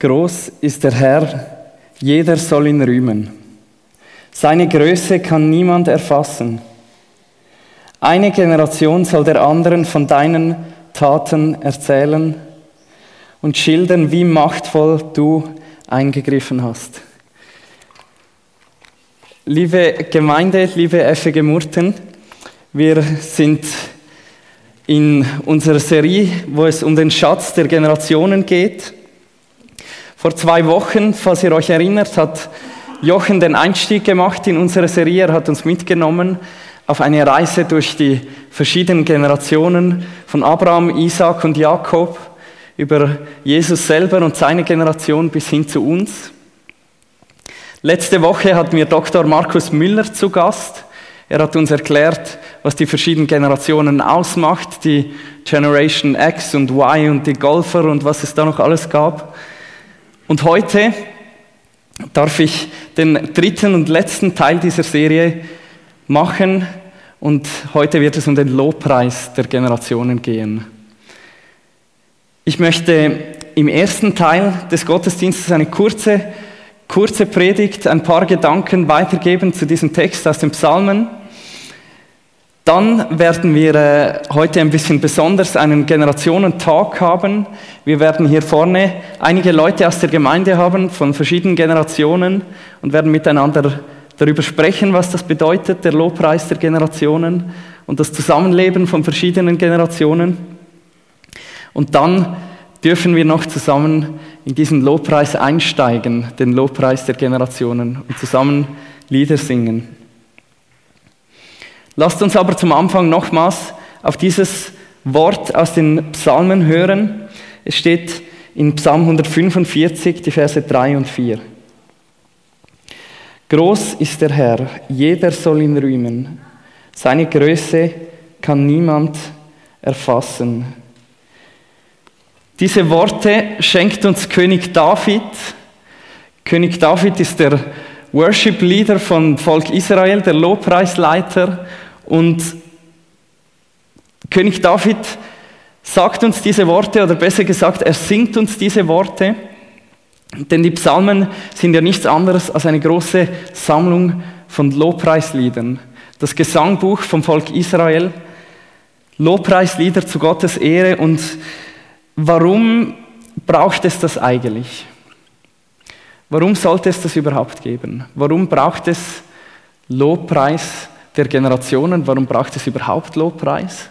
Groß ist der Herr, jeder soll ihn rühmen. Seine Größe kann niemand erfassen. Eine Generation soll der anderen von deinen Taten erzählen und schildern, wie machtvoll du eingegriffen hast. Liebe Gemeinde, liebe FG Murten, wir sind in unserer Serie, wo es um den Schatz der Generationen geht. Vor zwei Wochen, falls ihr euch erinnert, hat Jochen den Einstieg gemacht in unsere Serie. Er hat uns mitgenommen auf eine Reise durch die verschiedenen Generationen von Abraham, Isaac und Jakob über Jesus selber und seine Generation bis hin zu uns. Letzte Woche hatten wir Dr. Markus Müller zu Gast. Er hat uns erklärt, was die verschiedenen Generationen ausmacht, die Generation X und Y und die Golfer und was es da noch alles gab. Und heute darf ich den dritten und letzten Teil dieser Serie machen und heute wird es um den Lobpreis der Generationen gehen. Ich möchte im ersten Teil des Gottesdienstes eine kurze, kurze Predigt, ein paar Gedanken weitergeben zu diesem Text aus den Psalmen. Dann werden wir äh, heute ein bisschen besonders einen Generationentag haben. Wir werden hier vorne einige Leute aus der Gemeinde haben von verschiedenen Generationen und werden miteinander darüber sprechen, was das bedeutet, der Lobpreis der Generationen und das Zusammenleben von verschiedenen Generationen. Und dann dürfen wir noch zusammen in diesen Lobpreis einsteigen, den Lobpreis der Generationen und zusammen Lieder singen. Lasst uns aber zum Anfang nochmals auf dieses Wort aus den Psalmen hören. Es steht in Psalm 145, die Verse 3 und 4. Groß ist der Herr, jeder soll ihn rühmen. Seine Größe kann niemand erfassen. Diese Worte schenkt uns König David. König David ist der Worship Leader von Volk Israel, der Lobpreisleiter. Und König David sagt uns diese Worte, oder besser gesagt, er singt uns diese Worte. Denn die Psalmen sind ja nichts anderes als eine große Sammlung von Lobpreisliedern. Das Gesangbuch vom Volk Israel, Lobpreislieder zu Gottes Ehre. Und warum braucht es das eigentlich? Warum sollte es das überhaupt geben? Warum braucht es Lobpreis der Generationen? Warum braucht es überhaupt Lobpreis?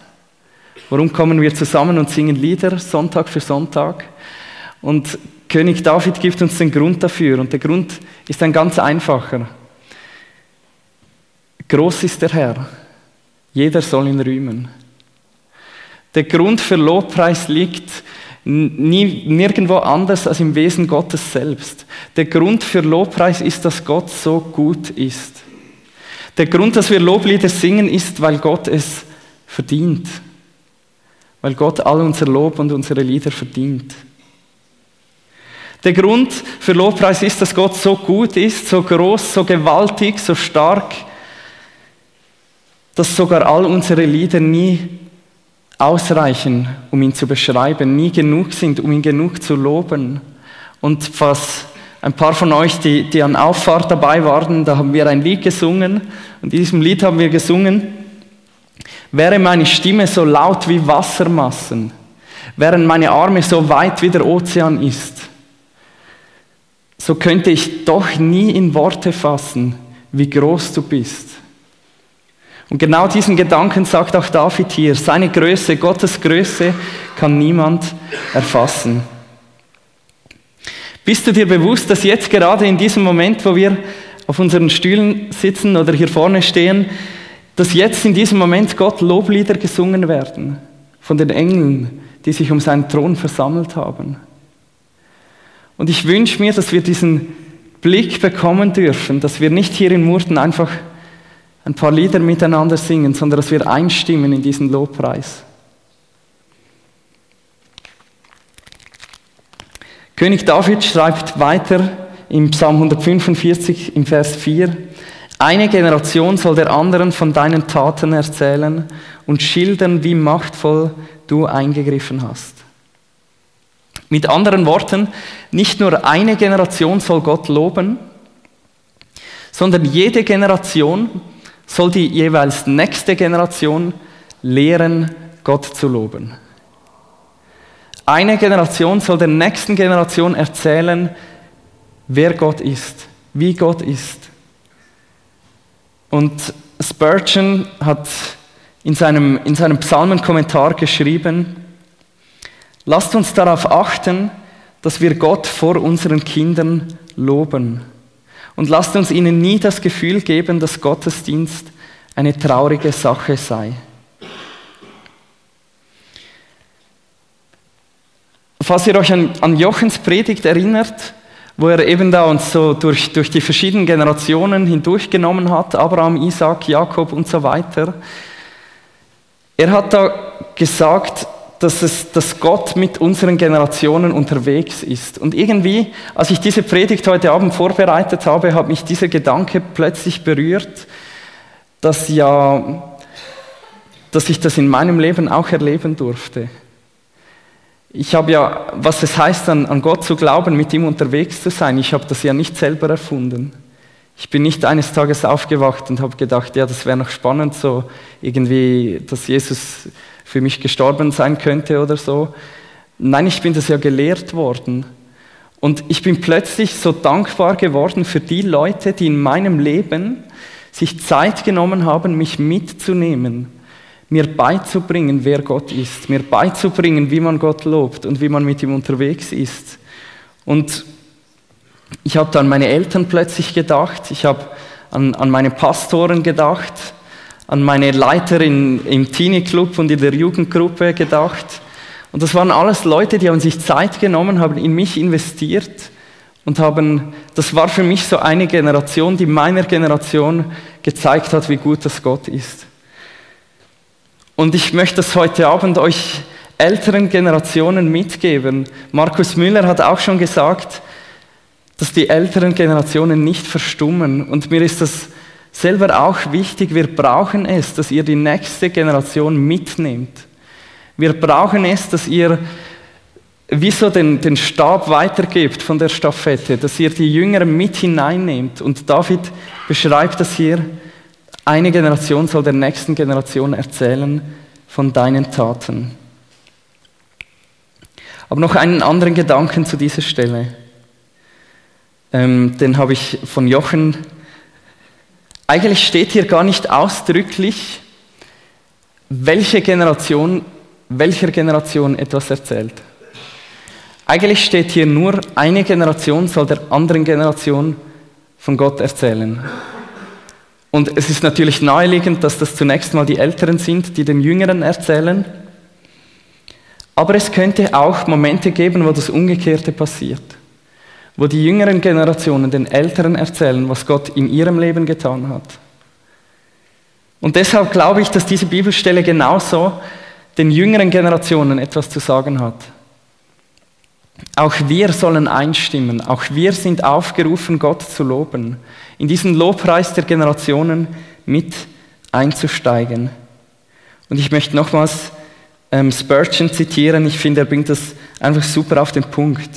Warum kommen wir zusammen und singen Lieder Sonntag für Sonntag? Und König David gibt uns den Grund dafür. Und der Grund ist ein ganz einfacher. Groß ist der Herr. Jeder soll ihn rühmen. Der Grund für Lobpreis liegt nie, nirgendwo anders als im Wesen Gottes selbst. Der Grund für Lobpreis ist, dass Gott so gut ist. Der Grund, dass wir Loblieder singen, ist, weil Gott es verdient. Weil Gott all unser Lob und unsere Lieder verdient. Der Grund für Lobpreis ist, dass Gott so gut ist, so groß, so gewaltig, so stark, dass sogar all unsere Lieder nie ausreichen, um ihn zu beschreiben, nie genug sind, um ihn genug zu loben. Und was ein paar von euch, die, die an Auffahrt dabei waren, da haben wir ein Lied gesungen. Und in diesem Lied haben wir gesungen, wäre meine Stimme so laut wie Wassermassen, wären meine Arme so weit wie der Ozean ist, so könnte ich doch nie in Worte fassen, wie groß du bist. Und genau diesen Gedanken sagt auch David hier. Seine Größe, Gottes Größe kann niemand erfassen. Bist du dir bewusst, dass jetzt gerade in diesem Moment, wo wir auf unseren Stühlen sitzen oder hier vorne stehen, dass jetzt in diesem Moment Gott Loblieder gesungen werden von den Engeln, die sich um seinen Thron versammelt haben? Und ich wünsche mir, dass wir diesen Blick bekommen dürfen, dass wir nicht hier in Murten einfach ein paar Lieder miteinander singen, sondern dass wir einstimmen in diesen Lobpreis. König David schreibt weiter im Psalm 145 im Vers 4, eine Generation soll der anderen von deinen Taten erzählen und schildern, wie machtvoll du eingegriffen hast. Mit anderen Worten, nicht nur eine Generation soll Gott loben, sondern jede Generation soll die jeweils nächste Generation lehren, Gott zu loben. Eine Generation soll der nächsten Generation erzählen, wer Gott ist, wie Gott ist. Und Spurgeon hat in seinem, in seinem Psalmenkommentar geschrieben, lasst uns darauf achten, dass wir Gott vor unseren Kindern loben. Und lasst uns ihnen nie das Gefühl geben, dass Gottesdienst eine traurige Sache sei. Falls ihr euch an, an Jochens Predigt erinnert, wo er eben da uns so durch, durch die verschiedenen Generationen hindurchgenommen hat, Abraham, Isaac, Jakob und so weiter. Er hat da gesagt, dass, es, dass Gott mit unseren Generationen unterwegs ist. Und irgendwie, als ich diese Predigt heute Abend vorbereitet habe, hat mich dieser Gedanke plötzlich berührt, dass ja, dass ich das in meinem Leben auch erleben durfte. Ich habe ja, was es heißt, an, an Gott zu glauben, mit ihm unterwegs zu sein, ich habe das ja nicht selber erfunden. Ich bin nicht eines Tages aufgewacht und habe gedacht, ja, das wäre noch spannend, so irgendwie, dass Jesus für mich gestorben sein könnte oder so. Nein, ich bin das ja gelehrt worden. Und ich bin plötzlich so dankbar geworden für die Leute, die in meinem Leben sich Zeit genommen haben, mich mitzunehmen mir beizubringen, wer Gott ist, mir beizubringen, wie man Gott lobt und wie man mit ihm unterwegs ist. Und ich habe an meine Eltern plötzlich gedacht, ich habe an, an meine Pastoren gedacht, an meine Leiterin im Teenie-Club und in der Jugendgruppe gedacht. Und das waren alles Leute, die haben sich Zeit genommen, haben in mich investiert und haben, das war für mich so eine Generation, die meiner Generation gezeigt hat, wie gut das Gott ist. Und ich möchte das heute Abend euch älteren Generationen mitgeben. Markus Müller hat auch schon gesagt, dass die älteren Generationen nicht verstummen. Und mir ist das selber auch wichtig. Wir brauchen es, dass ihr die nächste Generation mitnehmt. Wir brauchen es, dass ihr wie so den, den Stab weitergebt von der Staffette, dass ihr die Jüngeren mit hineinnehmt. Und David beschreibt das hier eine Generation soll der nächsten Generation erzählen von deinen Taten. Aber noch einen anderen Gedanken zu dieser Stelle. Ähm, den habe ich von Jochen. Eigentlich steht hier gar nicht ausdrücklich, welche Generation, welcher Generation etwas erzählt. Eigentlich steht hier nur, eine Generation soll der anderen Generation von Gott erzählen. Und es ist natürlich naheliegend, dass das zunächst mal die Älteren sind, die den Jüngeren erzählen. Aber es könnte auch Momente geben, wo das Umgekehrte passiert. Wo die jüngeren Generationen den Älteren erzählen, was Gott in ihrem Leben getan hat. Und deshalb glaube ich, dass diese Bibelstelle genauso den jüngeren Generationen etwas zu sagen hat. Auch wir sollen einstimmen, auch wir sind aufgerufen, Gott zu loben in diesen Lobpreis der Generationen mit einzusteigen. Und ich möchte nochmals ähm, Spurgeon zitieren. Ich finde, er bringt das einfach super auf den Punkt.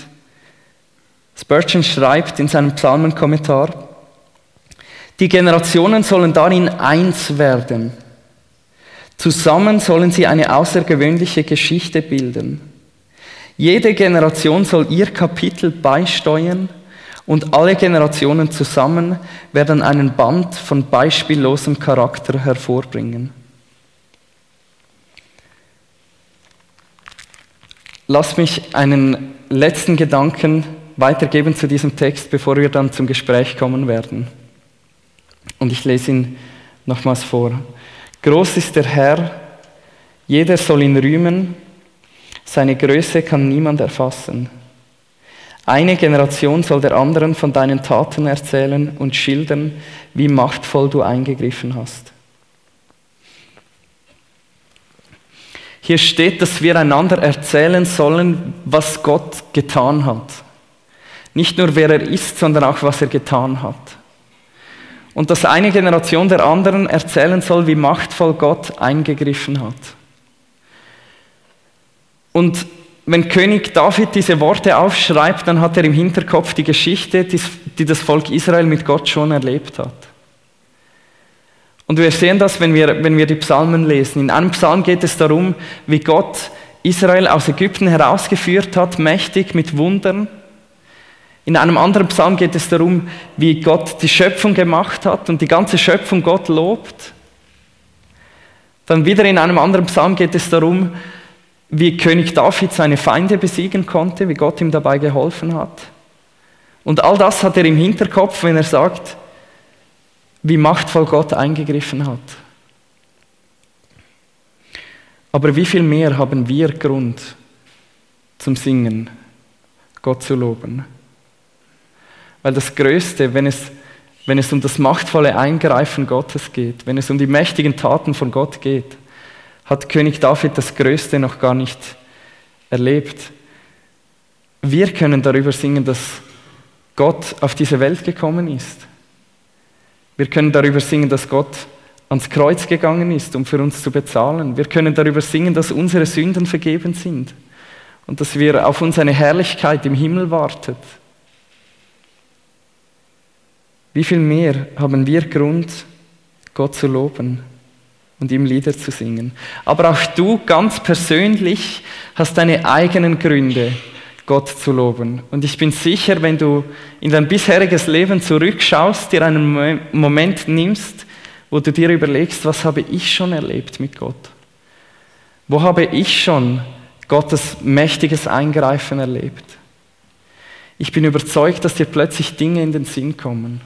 Spurgeon schreibt in seinem Psalmenkommentar, die Generationen sollen darin eins werden. Zusammen sollen sie eine außergewöhnliche Geschichte bilden. Jede Generation soll ihr Kapitel beisteuern und alle Generationen zusammen werden einen Band von beispiellosem Charakter hervorbringen. Lass mich einen letzten Gedanken weitergeben zu diesem Text, bevor wir dann zum Gespräch kommen werden. Und ich lese ihn nochmals vor. Groß ist der Herr, jeder soll ihn rühmen, seine Größe kann niemand erfassen. Eine Generation soll der anderen von deinen Taten erzählen und schildern, wie machtvoll du eingegriffen hast. Hier steht, dass wir einander erzählen sollen, was Gott getan hat. Nicht nur wer er ist, sondern auch was er getan hat. Und dass eine Generation der anderen erzählen soll, wie machtvoll Gott eingegriffen hat. Und wenn König David diese Worte aufschreibt, dann hat er im Hinterkopf die Geschichte, die das Volk Israel mit Gott schon erlebt hat. Und wir sehen das, wenn wir, wenn wir die Psalmen lesen. In einem Psalm geht es darum, wie Gott Israel aus Ägypten herausgeführt hat, mächtig mit Wundern. In einem anderen Psalm geht es darum, wie Gott die Schöpfung gemacht hat und die ganze Schöpfung Gott lobt. Dann wieder in einem anderen Psalm geht es darum, wie König David seine Feinde besiegen konnte, wie Gott ihm dabei geholfen hat. Und all das hat er im Hinterkopf, wenn er sagt, wie machtvoll Gott eingegriffen hat. Aber wie viel mehr haben wir Grund zum Singen, Gott zu loben? Weil das Größte, wenn es, wenn es um das machtvolle Eingreifen Gottes geht, wenn es um die mächtigen Taten von Gott geht, hat König David das Größte noch gar nicht erlebt. Wir können darüber singen, dass Gott auf diese Welt gekommen ist. Wir können darüber singen, dass Gott ans Kreuz gegangen ist, um für uns zu bezahlen. Wir können darüber singen, dass unsere Sünden vergeben sind und dass wir auf uns eine Herrlichkeit im Himmel wartet. Wie viel mehr haben wir Grund, Gott zu loben und ihm Lieder zu singen? Aber auch du ganz persönlich hast deine eigenen Gründe, Gott zu loben. Und ich bin sicher, wenn du in dein bisheriges Leben zurückschaust, dir einen Moment nimmst, wo du dir überlegst, was habe ich schon erlebt mit Gott? Wo habe ich schon Gottes mächtiges Eingreifen erlebt? Ich bin überzeugt, dass dir plötzlich Dinge in den Sinn kommen.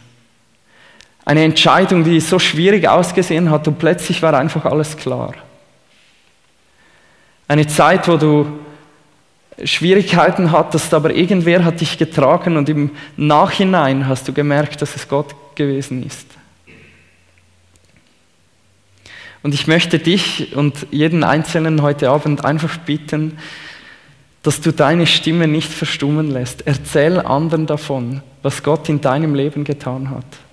Eine Entscheidung, die so schwierig ausgesehen hat und plötzlich war einfach alles klar. Eine Zeit, wo du Schwierigkeiten hattest, aber irgendwer hat dich getragen und im Nachhinein hast du gemerkt, dass es Gott gewesen ist. Und ich möchte dich und jeden Einzelnen heute Abend einfach bitten, dass du deine Stimme nicht verstummen lässt. Erzähl anderen davon, was Gott in deinem Leben getan hat.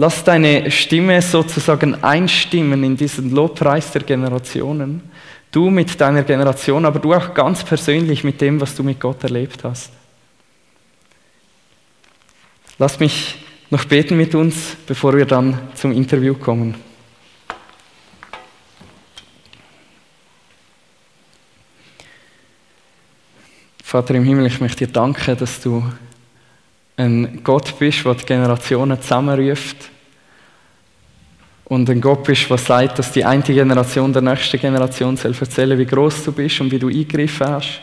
Lass deine Stimme sozusagen einstimmen in diesen Lobpreis der Generationen Du mit deiner Generation, aber du auch ganz persönlich mit dem, was du mit Gott erlebt hast. Lass mich noch beten mit uns, bevor wir dann zum Interview kommen. Vater im Himmel, ich möchte dir danken, dass du ein Gott bist, der die Generationen zusammenruft und ein Gott bist, der sagt, dass die eine Generation der nächsten Generation soll erzählen, wie groß du bist und wie du eingegriffen hast.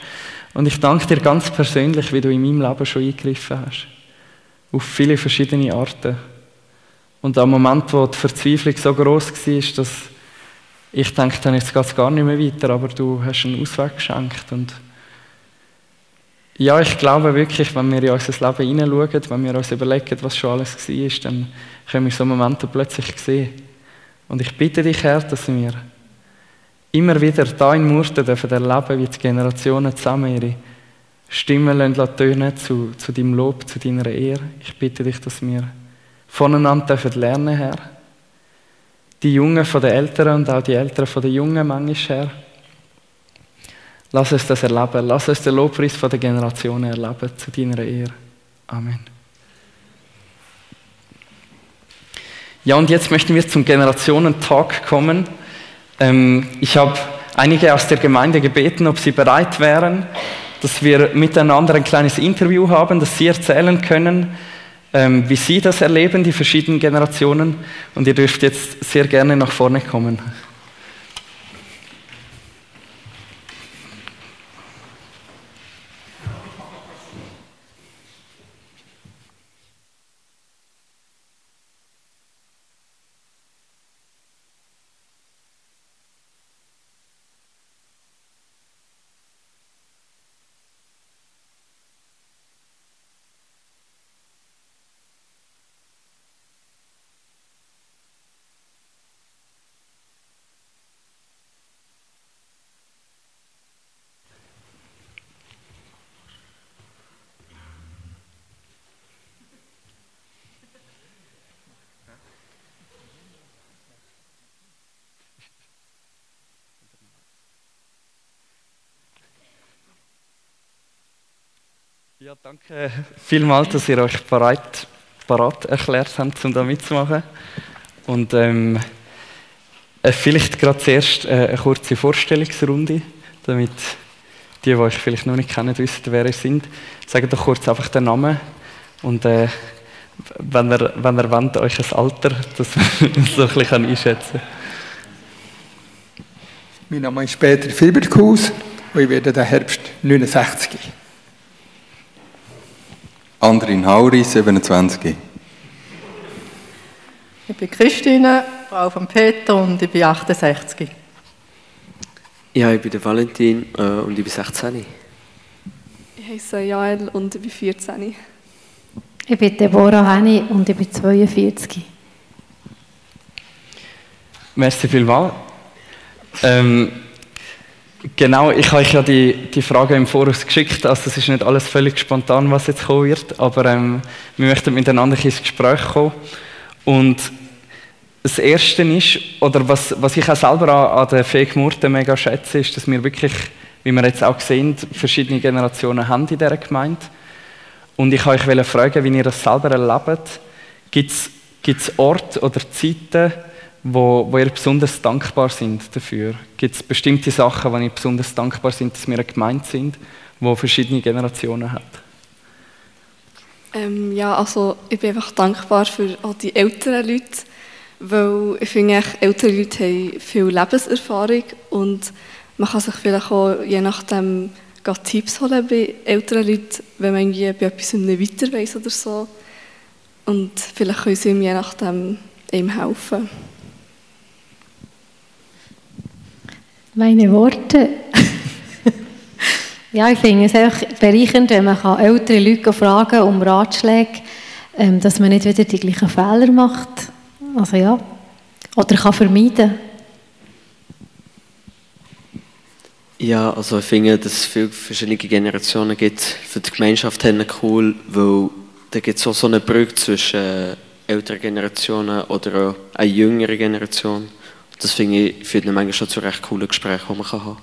Und ich danke dir ganz persönlich, wie du in meinem Leben schon eingegriffen hast. Auf viele verschiedene Arten. Und am Moment, wo die Verzweiflung so groß war, dass ich dachte, jetzt geht es gar nicht mehr weiter, aber du hast einen Ausweg geschenkt. Und ja, ich glaube wirklich, wenn wir in unser Leben hineinschauen, wenn wir uns überlegen, was schon alles war, dann können wir so Momente plötzlich sehen und ich bitte dich, Herr, dass wir immer wieder da in Murten dürfen erleben, wie die Generationen zusammen ihre Stimmen tönen zu, zu deinem Lob, zu deiner Ehre. Ich bitte dich, dass wir voneinander dürfen lernen, Herr. Die Jungen von den Älteren und auch die Älteren von den Jungen manchmal, Herr. Lass uns das erleben. Lass uns den Lobpreis den Generationen erleben zu deiner Ehre. Amen. Ja, und jetzt möchten wir zum Generationentag kommen. Ähm, ich habe einige aus der Gemeinde gebeten, ob sie bereit wären, dass wir miteinander ein kleines Interview haben, dass sie erzählen können, ähm, wie sie das erleben, die verschiedenen Generationen. Und ihr dürft jetzt sehr gerne nach vorne kommen. Danke vielmals, dass ihr euch bereit, bereit erklärt habt, um da mitzumachen. Und ähm, äh, vielleicht gerade zuerst äh, eine kurze Vorstellungsrunde, damit die, die euch vielleicht noch nicht kennen, wissen, wer ihr seid. Sagt doch kurz einfach den Namen und äh, wenn ihr, wenn ihr wollt, euch ein Alter, das man so ein bisschen einschätzen kann. Mein Name ist Peter Filberthaus und ich werde den Herbst 69. Andrin Hauri, 27. Ich bin Christine, Frau von Peter und ich bin 68. Ja, ich bin der Valentin äh, und ich bin 16. Ich heiße Jael und ich bin 14. Ich bin Deborah Henny und ich bin 42. Merci vielmals. Ähm, genau, ich habe euch ja die, die Frage im Voraus geschickt, also es ist nicht alles völlig spontan, was jetzt kommen wird, aber ähm, wir möchten miteinander ins Gespräch kommen. Und das Erste ist, oder was, was ich auch selber an, an der Fähig Murten mega schätze, ist, dass wir wirklich, wie wir jetzt auch sehen, verschiedene Generationen haben in dieser Gemeinde. Und ich wollte euch fragen, wie ihr das selber erlebt. Gibt es Orte oder Zeiten, wo, wo ihr besonders dankbar sind dafür? Gibt es bestimmte Sachen, wo ihr besonders dankbar sind, dass wir eine Gemeinde sind, wo verschiedene Generationen hat? Ähm, ja, also ich bin einfach dankbar für all die älteren Leute, weil ich finde, ältere Leute haben viel Lebenserfahrung und man kann sich vielleicht auch je nachdem Tipps holen bei älteren Leuten, wenn man irgendwie bei etwas nicht weiter weiß oder so. Und vielleicht können sie ihm je nachdem ihm helfen. Meine Worte. ja, ich finde es einfach bereichernd, wenn man ältere Leute fragen um Ratschläge, ähm, dass man nicht wieder die gleichen Fehler macht. Also ja, oder kann vermeiden. Ja, also ich finde, dass es viele verschiedene Generationen gibt. Für die Gemeinschaft cool, weil da gibt es auch so eine Brücke zwischen älteren Generationen oder auch einer jüngeren Generation. Das finde ich, führt manchmal schon zu recht coolen Gesprächen, die man haben kann.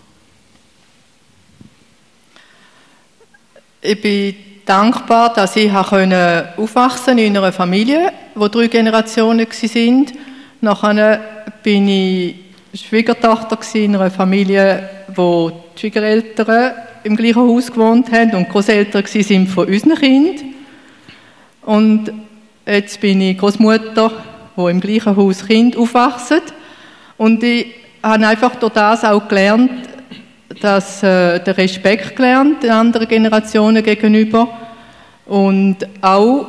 Ich bin dankbar, dass ich aufwachsen in einer Familie, wo drei Generationen waren. Nachher bin ich Schwiegertochter in einer Familie, wo die Schwiegereltern im gleichen Haus gewohnt haben und Großeltern waren von unseren Kindern. Und jetzt bin ich Großmutter, wo im gleichen Haus Kind aufwachsen. Und ich habe einfach durch das auch gelernt, dass äh, der Respekt gelernt anderen Generationen gegenüber und auch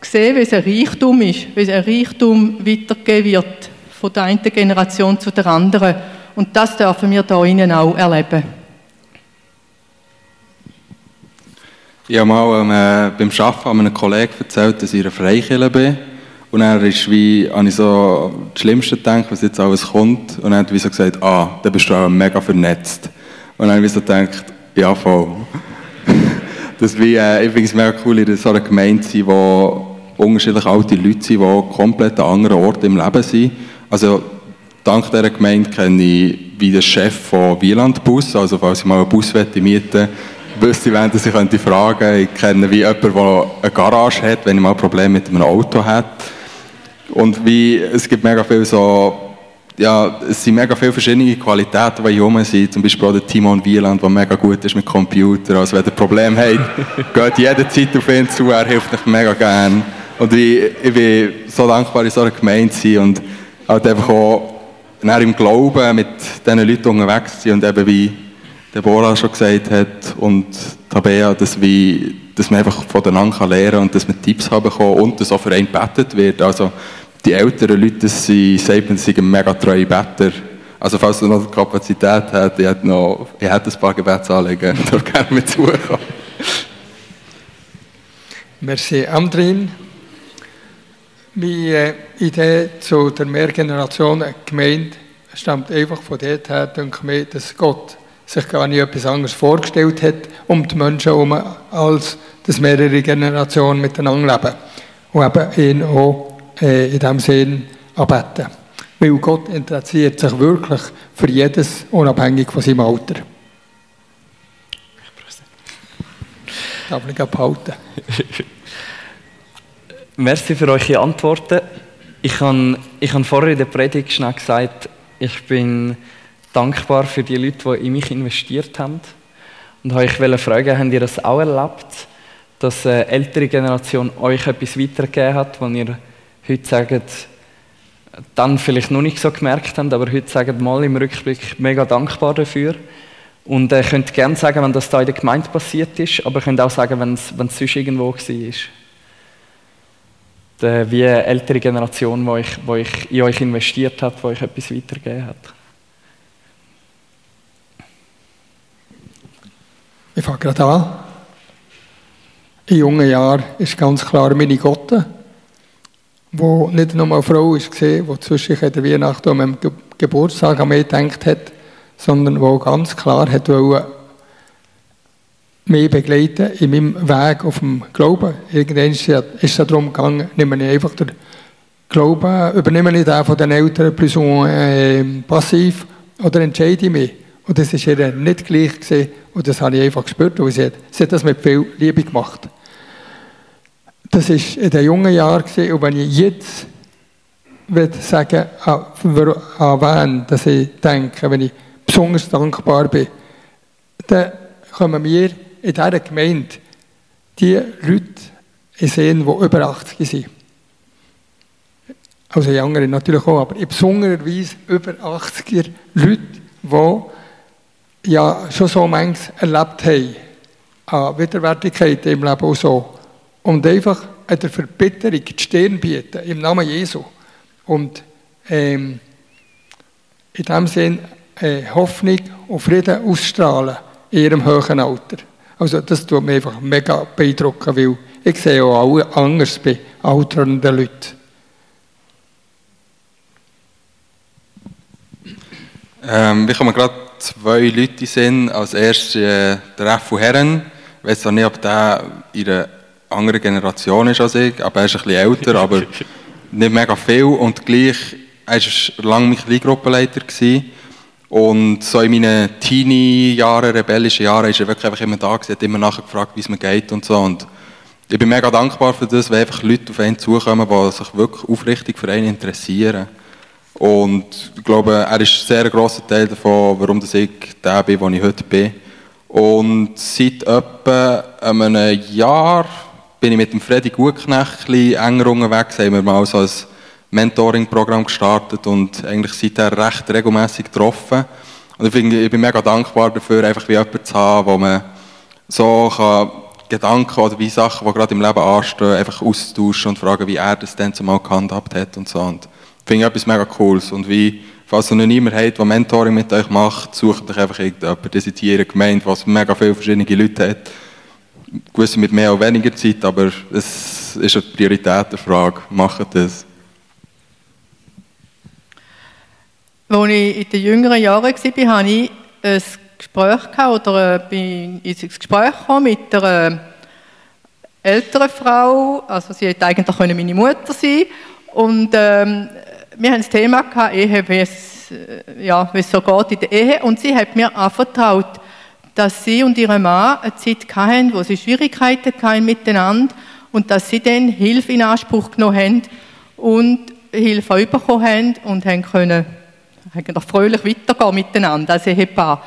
gesehen, wie es ein Reichtum ist, wie ein Reichtum weitergegeben wird von der einen Generation zu der anderen. Und das dürfen wir hier innen auch erleben. Ich habe mal ähm, äh, beim Arbeiten einem Kollegen erzählt, dass ich in einer Freikirche bin. Und er ist wie, habe ich so das Schlimmste gedacht, was jetzt alles kommt. Und er hat wie so gesagt, ah, da bist du auch mega vernetzt. Und dann habe ich so gedacht, ja voll. das wie, äh, ich finde es mega cool, in so einer Gemeinde zu sein, wo unterschiedlich alte Leute sind, die komplett an anderen Orten im Leben sind. Also dank dieser Gemeinde kenne ich wie den Chef von Wieland Bus, also falls ich mal einen Bus mieten wüsste ich, wenn ich könnte fragen. Ich kenne wie jemanden, der eine Garage hat, wenn ich mal ein Problem mit einem Auto habe. Und wie, es gibt mega viel so, ja, es sind mega viele verschiedene Qualitäten, die hier sind. Zum Beispiel auch der Timon Wieland, der mega gut ist mit Computern. Also wenn ihr ein Problem habt, geht jederzeit auf ihn zu, er hilft euch mega gerne. Und ich, ich bin so dankbar, in so einer Gemeinde zu sein und halt einfach auch im Glauben mit diesen Leuten unterwegs zu sein und eben wie Deborah schon gesagt hat und Tabea, dass, wie, dass man einfach voneinander lernen kann und dass man Tipps haben kann und dass auch für einen gebetet wird. Also die älteren Leute, sagen, sie sind mega treue Better. Also falls du noch die Kapazität hast, ich hätte, noch, ich hätte ein paar Gebetsanliegen, da gerne mit zukommen. Merci, Andrin. Meine Idee zu der Mehrgenerationen-Gemeinde stammt einfach von dort her, denke ich, dass Gott sich gar nicht etwas anderes vorgestellt hat um die Menschen herum, als dass mehrere Generationen miteinander leben. Und eben ihn auch äh, in diesem Sinn anbeten. Weil Gott interessiert sich wirklich für jedes, unabhängig von seinem Alter. darf ich behalten. Merci für eure Antworten. Ich habe ich hab vorher in der Predigt schnell gesagt, ich bin dankbar für die Leute, die in mich investiert haben. Und ich wollte fragen, habt ihr das auch erlebt, dass eine ältere Generation euch etwas weitergegeben hat, wo ihr heute sagt, dann vielleicht noch nicht so gemerkt habt, aber heute sagen mal im Rückblick mega dankbar dafür. Und ihr äh, könnt gerne sagen, wenn das da in der Gemeinde passiert ist, aber ihr könnt auch sagen, wenn es, sonst irgendwo war. Die, wie eine ältere Generation, die euch, die euch in euch investiert hat, die euch etwas weitergegeben hat. Ich fange gerade an. In jungen Jahren ist ganz klar meine Gotte, wo nicht nur eine Frau war, die zwischen der Weihnachten und dem Geburtstag an mich gedacht hat, sondern wo ganz klar hat wollte, mich begleiten in meinem Weg auf dem Glauben. Irgendwann ist es darum gegangen, nehme ich einfach den Glauben, übernehme ich den von den Eltern plus äh, passiv oder entscheide ich mich. Und das war ihr nicht gleich gewesen. Und das habe ich einfach gespürt, weil sie sie hat das mit viel Liebe gemacht. Das war in den jungen Jahren. Und wenn ich jetzt würde sagen, an, an wen, dass ich denke, wenn ich besonders dankbar bin, dann kommen wir in dieser Gemeinde die Leute sehen, die über 80 sind. Also Jüngere natürlich auch, aber in besonderer Weise über 80er Leute, die ja schon so manches erlebt haben, an Widerwärtigkeit im Leben und so. Und einfach der Verbitterung die Stirn bieten, im Namen Jesu. Und ähm, in dem Sinn äh, Hoffnung und Frieden ausstrahlen in ihrem hohen Alter. Also das tut mich einfach mega beeindrucken, weil ich sehe auch alle anders bei alternden Leuten. Ähm, wir kommen gerade zwei Leute sind. Als erstes äh, der Raffu Herren. Ich weiß zwar nicht, ob der einer anderen Generation ist als ich, aber er ist ein bisschen älter, aber nicht mega viel. Und gleich, er war lange mein Kleingruppenleiter. Und so in meinen Teenie-Jahren, rebellischen Jahren, ist er wirklich einfach immer da gewesen, hat immer nachgefragt, wie es mir geht und so. Und ich bin mega dankbar für das, wenn einfach Leute auf einen zukommen, die sich wirklich aufrichtig für einen interessieren. Und ich glaube, er ist ein sehr grosser Teil davon, warum ich der bin, wo ich heute bin. Und seit etwa einem Jahr bin ich mit dem Freddy Gutknecht enger unterwegs, haben wir mal so ein Mentoring-Programm gestartet und eigentlich seither recht regelmäßig getroffen. Und ich, finde, ich bin mega dankbar dafür, einfach wie jemanden zu haben, wo man so kann Gedanken oder wie Sachen, die gerade im Leben anstehen, einfach austauschen und fragen, wie er das dann zumal gehandhabt hat und so. Und ich finde etwas mega Cooles. Und wie, falls ihr noch niemand habt, der Mentoring mit euch macht, sucht euch einfach irgendjemanden. Das ist hier eine Gemeinde, was mega viele verschiedene Leute hat. Gewisse mit mehr oder weniger Zeit, aber es ist eine Prioritätenfrage. Macht das. Als ich in den jüngeren Jahren war, hatte ich ein Gespräch oder äh, bin ins Gespräch mit einer älteren Frau. Also sie hätte eigentlich meine Mutter sein Und ähm, wir haben das Thema Ehe, wie es, äh, ja, wie es so geht in der Ehe. Und sie hat mir anvertraut, dass sie und ihre Mann eine Zeit hatten, wo sie Schwierigkeiten hatten miteinander und dass sie dann Hilfe in Anspruch genommen haben und Hilfe bekommen haben und haben können eigentlich fröhlich weitergehen miteinander als Ehepaar.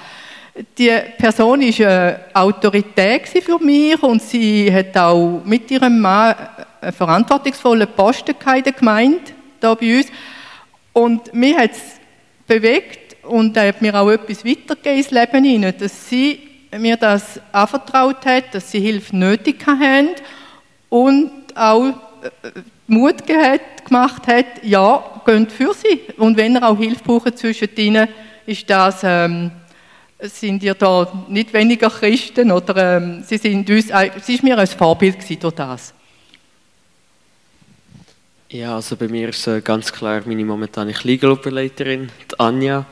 Die Person war eine Autorität für mich und sie hat auch mit ihrem Mann einen verantwortungsvollen Posten in hier bei uns. Und mich hat es bewegt und er hat mir auch etwas weitergegeben ins Leben hinein, dass sie mir das anvertraut hat, dass sie Hilfe nötig haben und auch äh, Mut gemacht hat, ja, geht für sie. Und wenn er auch Hilfe braucht zwischen ihnen, ist das, ähm, sind ihr da nicht weniger Christen oder ähm, sie sind uns, äh, sie ist mir ein Vorbild gewesen durch das. Ja, also bei mir ist äh, ganz klar meine momentane Kleingruppenleiterin, die Anja.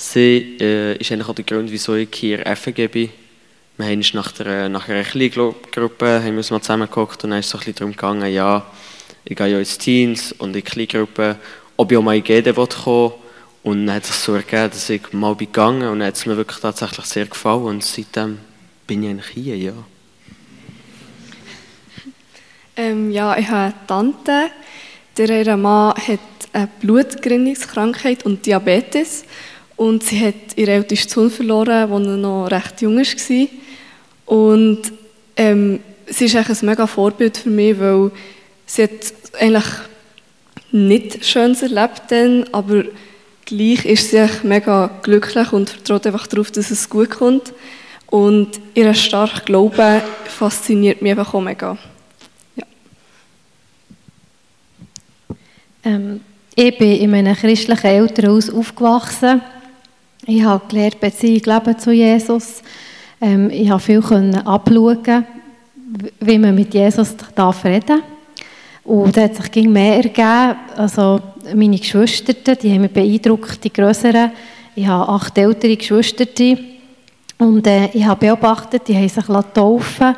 Sie äh, ist eigentlich auch der Grund, wieso ich hier FG bin. Wir haben nach, der, nach einer Kleingruppe haben wir uns mal zusammengeguckt und dann ist es so darum gegangen, ja, ich gehe ja ins Teens und in Kleingruppen, ob ich auch mal in GD kommen. Und dann hat es sich so ergeben, dass ich mal bin gegangen und dann hat es mir wirklich tatsächlich sehr gefallen. Und seitdem bin ich eigentlich hier, ja. Ähm, ja, ich habe eine Tante, der ihr Mann hat eine Blutgerinnungskrankheit und Diabetes und sie hat ihren ältesten Sohn verloren, als er noch recht jung war. Und ähm, sie ist eigentlich ein mega Vorbild für mich, weil sie hat eigentlich nicht Schönes erlebt dann, aber gleich ist sie mega glücklich und vertraut einfach darauf, dass es gut kommt. Und ihr starker Glaube fasziniert mich einfach auch mega. Ja. Ähm, ich bin in einem christlichen Elternhaus aufgewachsen. Ich habe gelernt, Beziehung leben zu Jesus. Ähm, ich habe viel abschauen, wie man mit Jesus darf reden. Und da hat sich mehr ergeben. Also meine Geschwister, die haben mich beeindruckt, die größeren. Ich habe acht ältere Geschwister. Und äh, ich habe beobachtet, die haben sich taufen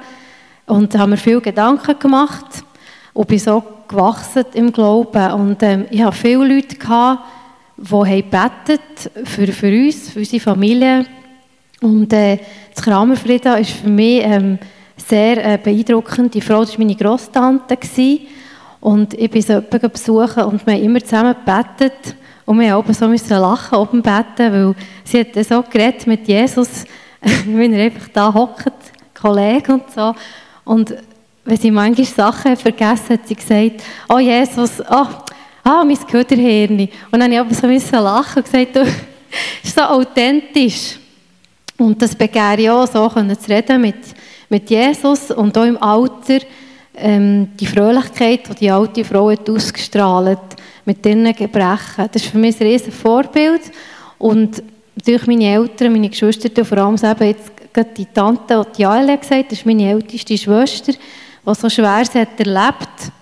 und haben mir viele Gedanken gemacht und bin so gewachsen im Glauben. Und ähm, ich habe viele Leute gehabt, die haben für, für uns, für unsere Familie. Und äh, das Kramerfrieda ist für mich ähm, sehr äh, beeindruckend. Die Frau war meine Grosstante. Gewesen. Und ich bin jemanden besuchen und wir haben immer zusammen gebetet. Und wir haben so lachen oben beten, weil sie hat so geredet mit Jesus, wenn er einfach da hockt, Kollege und so. Und wenn sie manchmal Sachen vergessen hat, sie gesagt, oh Jesus, oh, ah, mein Köderhirn. Und dann habe ich aber so lachen und gesagt, du, ist so authentisch. Und das ich auch, so können zu reden mit, mit Jesus und auch im Alter ähm, die Fröhlichkeit, die die alte Frau hat ausgestrahlt mit ihren Gebrechen. Das ist für mich ein riesiges Vorbild. Und durch meine Eltern, meine Geschwister, vor allem eben jetzt die Tante, die Jael gesagt das ist meine älteste Schwester, die so schwer hat erlebt,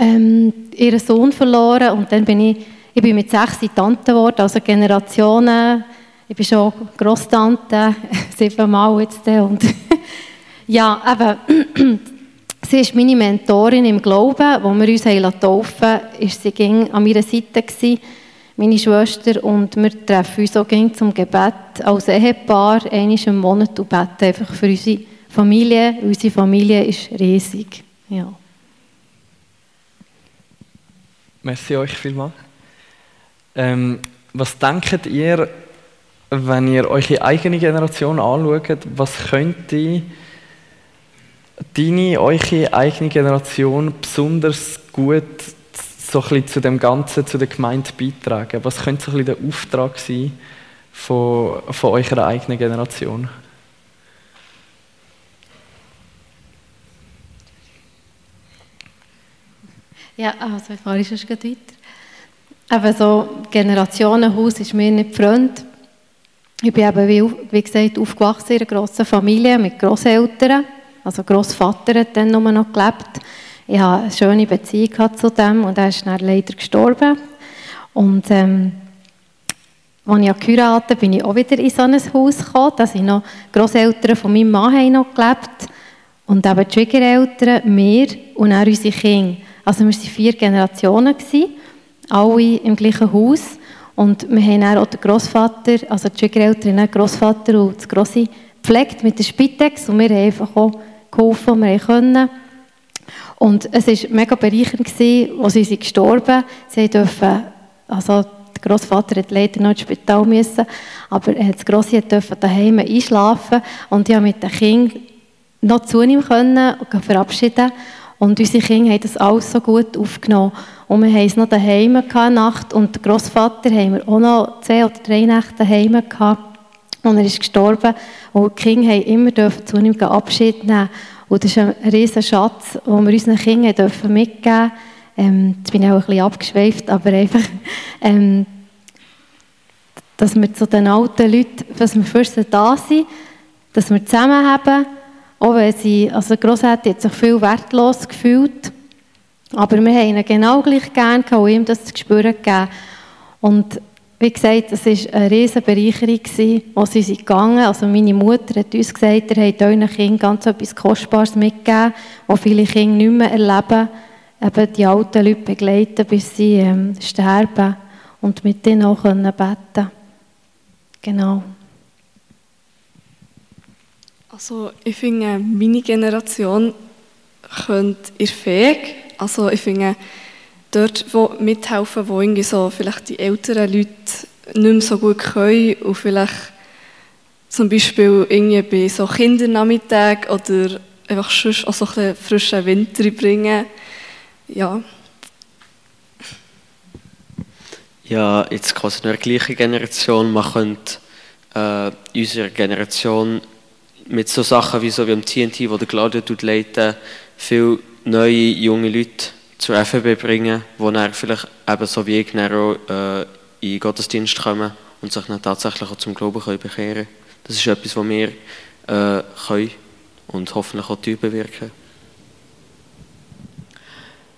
ähm, ihren Sohn verloren und dann bin ich, ich bin mit sechs Tante geworden, also Generationen, ich bin schon Grosstante, siebenmal jetzt und ja, eben Sie ist meine Mentorin im Glauben, wo wir uns taufen lassen, ist sie ging an meiner Seite gewesen, meine Schwester, und wir treffen uns auch zum Gebet als Ehepaar einmal im Monat und beten einfach für unsere Familie. Unsere Familie ist riesig. Ja. Merci euch vielmals. Ähm, was denkt ihr, wenn ihr eure eigene Generation anschaut, was könnte deine, eure eigene Generation besonders gut so zu dem Ganzen, zu der Gemeinde beitragen? Was könnte so ein der Auftrag sein von, von eurer eigenen Generation? Ja, also ich fahre schon weiter. Aber so Generationenhaus ist mir nicht fremd. Ich bin eben, wie, wie gesagt, aufgewachsen in einer grossen Familie mit Großeltern. Also Großvater hat dann nur noch gelebt. Ich hatte eine schöne Beziehung zu dem und er ist dann leider gestorben. Und ähm, als ich geheiratet bin ich auch wieder in so ein Haus gekommen. Da sind noch Großeltern von meinem Mann haben noch gelebt. Und eben die Schwiegereltern, wir und auch unsere Kinder. Also wir waren vier Generationen, alle im gleichen Haus. Und wir haben dann auch den Großvater, also die Schwiegereltern, den Großvater und das Grosse gepflegt mit der Spitex. Und wir haben einfach auch geholfen, wir können. Und es war mega bereichernd, als sie sind gestorben Sie dürfen, also der Großvater hat leider noch ins Spital müssen, aber das Grosse durfte daheim einschlafen und ich konnte mit den Kindern noch zu ihm können und verabschieden. Und unsere Kinder haben das alles so gut aufgenommen. Und wir haben es noch daheim gehabt, Nacht. Und der Großvater haben wir auch noch zwei oder drei Nächte daheim gehabt. Und er ist gestorben. Und die Kinder haben immer dürfen zu ihm Abschied nehmen. Und das ist ein riesiger Schatz, den wir unseren Kindern dürfen mitgeben. Ähm, jetzt bin ich auch ein bisschen abgeschweift, aber einfach, ähm, dass wir zu den alten Leuten, dass wir für sie da sind, dass wir zusammen haben, auch wenn sie, also die Grossmutter hat sich viel wertlos gefühlt, aber wir haben ihnen genau gleich gern und ihm das zu spüren gegeben. Und wie gesagt, es war eine riesige Bereicherung, als sie sind gegangen Also meine Mutter hat uns gesagt, ihr habt euren Kindern ganz etwas Kostbares mitgegeben, was viele Kinder nicht mehr erleben. Eben die alten Leute begleiten, bis sie ähm, sterben und mit ihnen auch können beten Genau. Also ich finde, meine Generation könnt ihr fähig. Also ich finde, dort wo mithelfen, wo irgendwie so vielleicht die älteren Leute nicht mehr so gut können und vielleicht zum Beispiel irgendwie bei so Kindernachmittagen oder einfach sonst auch so ein bisschen frischen Winter bringen. Ja. Ja, jetzt quasi in der gleichen Generation, man könnte äh, unsere Generation mit so Sachen wie so wie am TNT, wo der Claudio leiten, viele neue junge Leute zur FEB bringen, die dann vielleicht eben so wie ich auch, äh, in Gottesdienst kommen und sich dann tatsächlich auch zum Glauben können bekehren Das ist etwas, was wir äh, können und hoffentlich auch bewirken.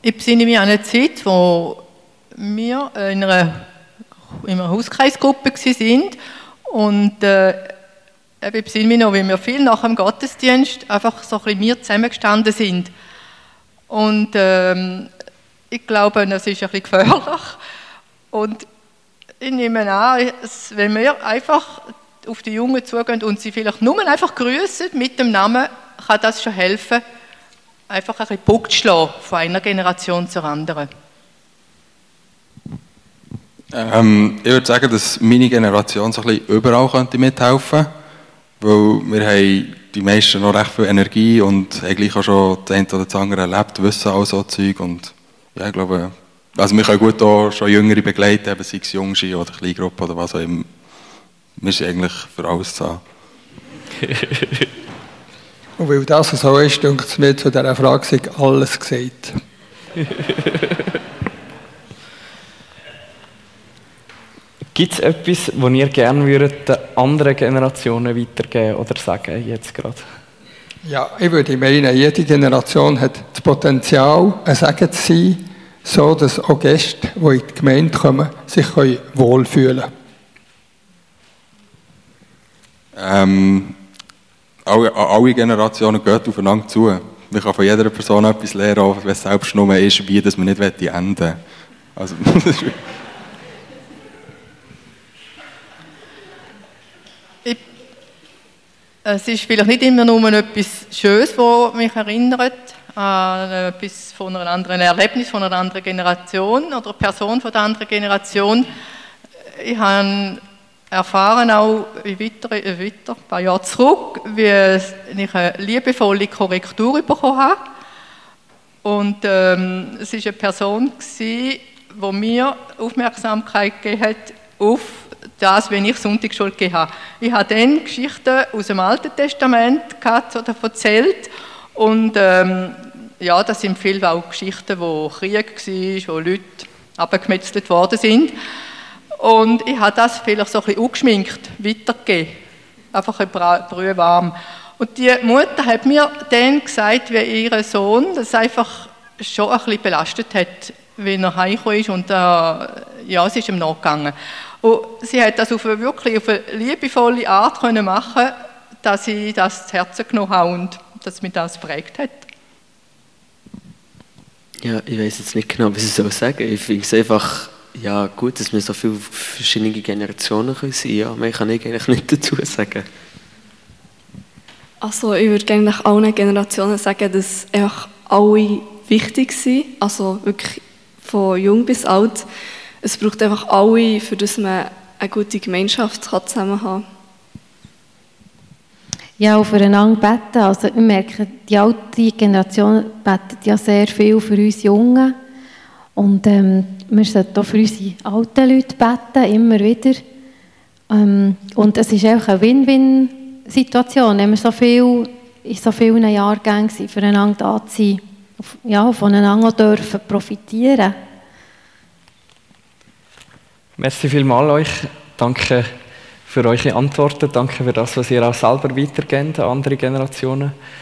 Ich besinne mich an eine Zeit, wo wir in einer, in einer Hauskreisgruppe waren und äh, ich besinne mich noch, wie wir viel nach dem Gottesdienst einfach so ein bisschen wir zusammengestanden sind. Und ähm, ich glaube, das ist ein bisschen gefährlich. Und ich nehme an, wenn wir einfach auf die Jungen zugehen und sie vielleicht nur einfach grüßen mit dem Namen, kann das schon helfen, einfach ein bisschen Punkt schlagen von einer Generation zur anderen. Ähm, ich würde sagen, dass meine Generation so ein bisschen überall könnte mithelfen könnte, weil wir haben die meisten noch recht viel Energie und haben gleich auch schon das eine oder das andere erlebt, wissen all so Zeug und ja, ich glaube, also wir können gut auch schon Jüngere begleiten, eben sei es Jungschi oder Kleingruppe oder was auch immer. Wir sind eigentlich für alles da. Und weil das so ist, denke ich mir zu dieser Frage alles gesagt. Gibt es etwas, was ihr gerne würdet den anderen Generationen weitergeben oder sagen jetzt gerade? Ja, ich würde meinen, jede Generation hat das Potenzial, ein Segen zu sein, so dass auch Gäste, die in die Gemeinde kommen, sich wohlfühlen können. Ähm, alle, alle Generationen gehen aufeinander zu. Man kann von jeder Person etwas lernen, auch wenn es selbst nur ist, wie dass man nicht enden will. Also, ich, es ist vielleicht nicht immer nur etwas Schönes, das mich erinnert an etwas von einem anderen Erlebnis von einer anderen Generation oder einer Person von der anderen Generation. Ich habe erfahren, auch weiter, äh, weiter, ein paar Jahre zurück, wie ich eine liebevolle Korrektur bekommen habe. Und ähm, es war eine Person, die mir Aufmerksamkeit gegeben hat auf das, wenn ich Sonntagsschule gegeben habe. Ich habe dann Geschichten aus dem Alten Testament oder erzählt und ähm, ja, das sind viele auch Geschichten, wo Krieg war, wo Leute abgemetzelt worden sind. Und ich habe das vielleicht so ein bisschen ungeschminkt weitergegeben. Einfach ein Brühe warm. Und die Mutter hat mir dann gesagt, wie ihr Sohn das einfach schon ein bisschen belastet hat, wenn er heimgekommen ist und äh, ja, es ist ihm nachgegangen. Und sie hat das auf eine, wirklich auf eine liebevolle Art können machen dass sie das zu Herzen genommen habe und dass mich das prägt hat. Ja, ich weiß jetzt nicht genau, was ich soll sagen. Ich finde es einfach ja, gut, dass wir so viele verschiedene Generationen können sein ja, Mehr kann ich eigentlich nicht dazu sagen. Also ich würde gerne nach allen Generationen sagen, dass einfach alle wichtig sind. Also wirklich von jung bis alt. Es braucht einfach alle, für das man eine gute Gemeinschaft zusammen haben kann. Ja, aufeinander beten. Also wir merken, die alte Generation betet ja sehr viel für uns Jungen. Und ähm, wir sollten auch für unsere alten Leute beten, immer wieder. Ähm, und es ist auch eine Win-Win-Situation, wenn wir so viel, in so vielen Jahrgängen sind, füreinander da zu sein, ja, voneinander dürfen profitieren. Merci vielmals euch. Danke für eure Antworten. Danke für das, was ihr auch selber weitergebt an andere Generationen.